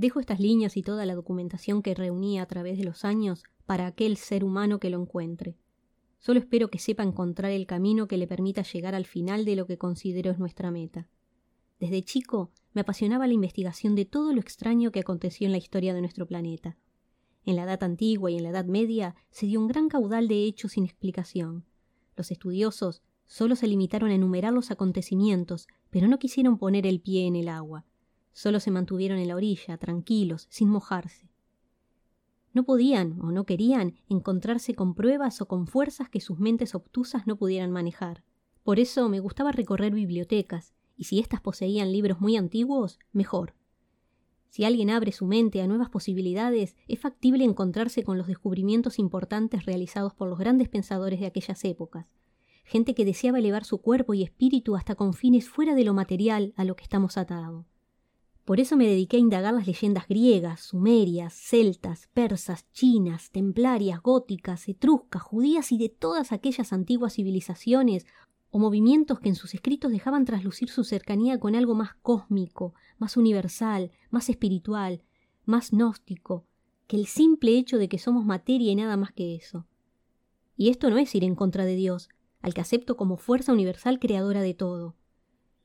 Dejo estas líneas y toda la documentación que reuní a través de los años para aquel ser humano que lo encuentre. Solo espero que sepa encontrar el camino que le permita llegar al final de lo que considero es nuestra meta. Desde chico me apasionaba la investigación de todo lo extraño que aconteció en la historia de nuestro planeta. En la Edad Antigua y en la Edad Media se dio un gran caudal de hechos sin explicación. Los estudiosos solo se limitaron a enumerar los acontecimientos, pero no quisieron poner el pie en el agua. Solo se mantuvieron en la orilla, tranquilos, sin mojarse. No podían o no querían encontrarse con pruebas o con fuerzas que sus mentes obtusas no pudieran manejar. Por eso me gustaba recorrer bibliotecas, y si éstas poseían libros muy antiguos, mejor. Si alguien abre su mente a nuevas posibilidades, es factible encontrarse con los descubrimientos importantes realizados por los grandes pensadores de aquellas épocas, gente que deseaba elevar su cuerpo y espíritu hasta confines fuera de lo material a lo que estamos atados. Por eso me dediqué a indagar las leyendas griegas, sumerias, celtas, persas, chinas, templarias, góticas, etruscas, judías y de todas aquellas antiguas civilizaciones o movimientos que en sus escritos dejaban traslucir su cercanía con algo más cósmico, más universal, más espiritual, más gnóstico, que el simple hecho de que somos materia y nada más que eso. Y esto no es ir en contra de Dios, al que acepto como fuerza universal creadora de todo.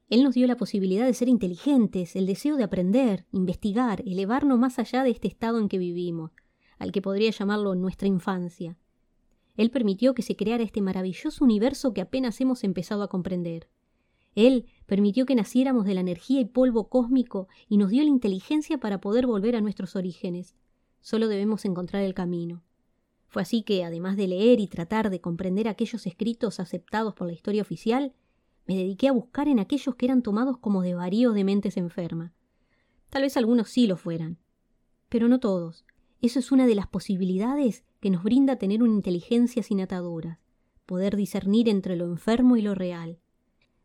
Él nos dio la posibilidad de ser inteligentes, el deseo de aprender, investigar, elevarnos más allá de este estado en que vivimos, al que podría llamarlo nuestra infancia. Él permitió que se creara este maravilloso universo que apenas hemos empezado a comprender. Él permitió que naciéramos de la energía y polvo cósmico y nos dio la inteligencia para poder volver a nuestros orígenes. Solo debemos encontrar el camino. Fue así que, además de leer y tratar de comprender aquellos escritos aceptados por la historia oficial, me dediqué a buscar en aquellos que eran tomados como de varíos de mentes enfermas. Tal vez algunos sí lo fueran, pero no todos. Eso es una de las posibilidades que nos brinda tener una inteligencia sin ataduras, poder discernir entre lo enfermo y lo real.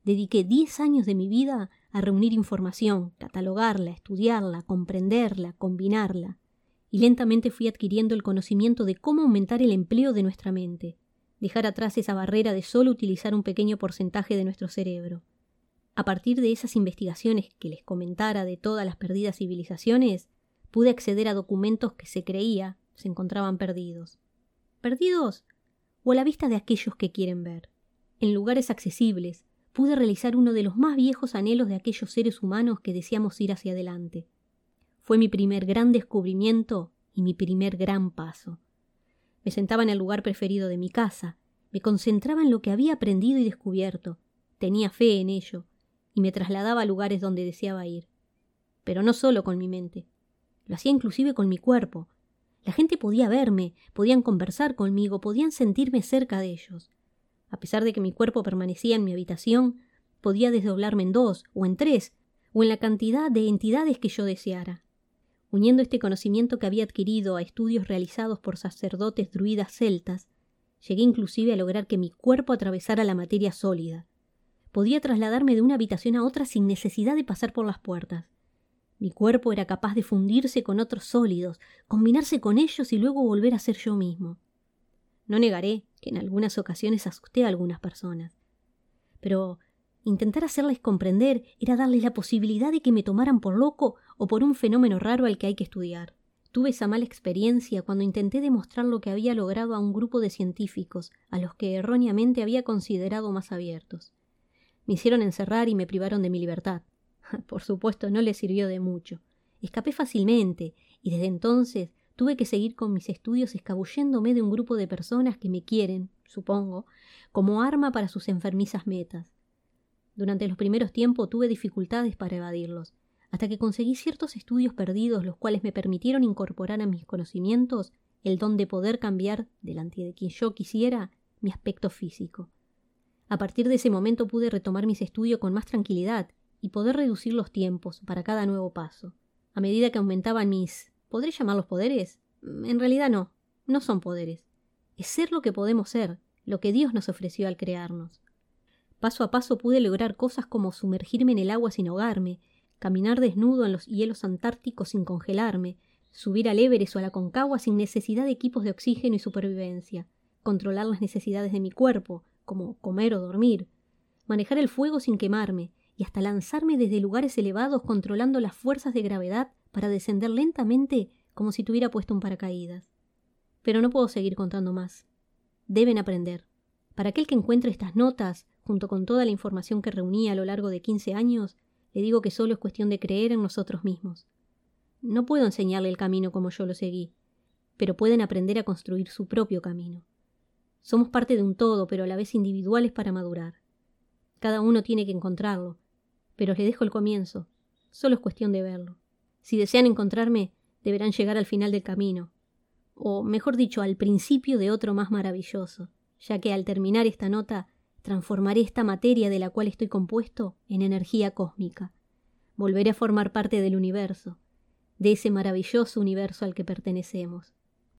Dediqué diez años de mi vida a reunir información, catalogarla, estudiarla, comprenderla, combinarla, y lentamente fui adquiriendo el conocimiento de cómo aumentar el empleo de nuestra mente, dejar atrás esa barrera de solo utilizar un pequeño porcentaje de nuestro cerebro. A partir de esas investigaciones que les comentara de todas las perdidas civilizaciones, pude acceder a documentos que se creía se encontraban perdidos. ¿Perdidos? o a la vista de aquellos que quieren ver. En lugares accesibles, pude realizar uno de los más viejos anhelos de aquellos seres humanos que deseamos ir hacia adelante. Fue mi primer gran descubrimiento y mi primer gran paso. Me sentaba en el lugar preferido de mi casa, me concentraba en lo que había aprendido y descubierto, tenía fe en ello, y me trasladaba a lugares donde deseaba ir. Pero no solo con mi mente, lo hacía inclusive con mi cuerpo, la gente podía verme, podían conversar conmigo, podían sentirme cerca de ellos. A pesar de que mi cuerpo permanecía en mi habitación, podía desdoblarme en dos, o en tres, o en la cantidad de entidades que yo deseara. Uniendo este conocimiento que había adquirido a estudios realizados por sacerdotes druidas celtas, llegué inclusive a lograr que mi cuerpo atravesara la materia sólida. Podía trasladarme de una habitación a otra sin necesidad de pasar por las puertas. Mi cuerpo era capaz de fundirse con otros sólidos, combinarse con ellos y luego volver a ser yo mismo. No negaré que en algunas ocasiones asusté a algunas personas. Pero intentar hacerles comprender era darles la posibilidad de que me tomaran por loco o por un fenómeno raro al que hay que estudiar. Tuve esa mala experiencia cuando intenté demostrar lo que había logrado a un grupo de científicos, a los que erróneamente había considerado más abiertos. Me hicieron encerrar y me privaron de mi libertad. Por supuesto, no le sirvió de mucho. Escapé fácilmente, y desde entonces tuve que seguir con mis estudios escabulléndome de un grupo de personas que me quieren, supongo, como arma para sus enfermizas metas. Durante los primeros tiempos tuve dificultades para evadirlos, hasta que conseguí ciertos estudios perdidos los cuales me permitieron incorporar a mis conocimientos el don de poder cambiar, delante de quien yo quisiera, mi aspecto físico. A partir de ese momento pude retomar mis estudios con más tranquilidad y poder reducir los tiempos para cada nuevo paso. A medida que aumentaban mis... ¿Podré llamarlos poderes? En realidad no, no son poderes. Es ser lo que podemos ser, lo que Dios nos ofreció al crearnos. Paso a paso pude lograr cosas como sumergirme en el agua sin ahogarme, caminar desnudo en los hielos antárticos sin congelarme, subir al Everest o a la Concagua sin necesidad de equipos de oxígeno y supervivencia, controlar las necesidades de mi cuerpo, como comer o dormir, manejar el fuego sin quemarme, y hasta lanzarme desde lugares elevados controlando las fuerzas de gravedad para descender lentamente como si tuviera puesto un paracaídas. Pero no puedo seguir contando más. Deben aprender. Para aquel que encuentre estas notas, junto con toda la información que reuní a lo largo de quince años, le digo que solo es cuestión de creer en nosotros mismos. No puedo enseñarle el camino como yo lo seguí, pero pueden aprender a construir su propio camino. Somos parte de un todo, pero a la vez individuales para madurar. Cada uno tiene que encontrarlo, pero les dejo el comienzo. Solo es cuestión de verlo. Si desean encontrarme, deberán llegar al final del camino, o mejor dicho, al principio de otro más maravilloso, ya que al terminar esta nota transformaré esta materia de la cual estoy compuesto en energía cósmica. Volveré a formar parte del universo, de ese maravilloso universo al que pertenecemos.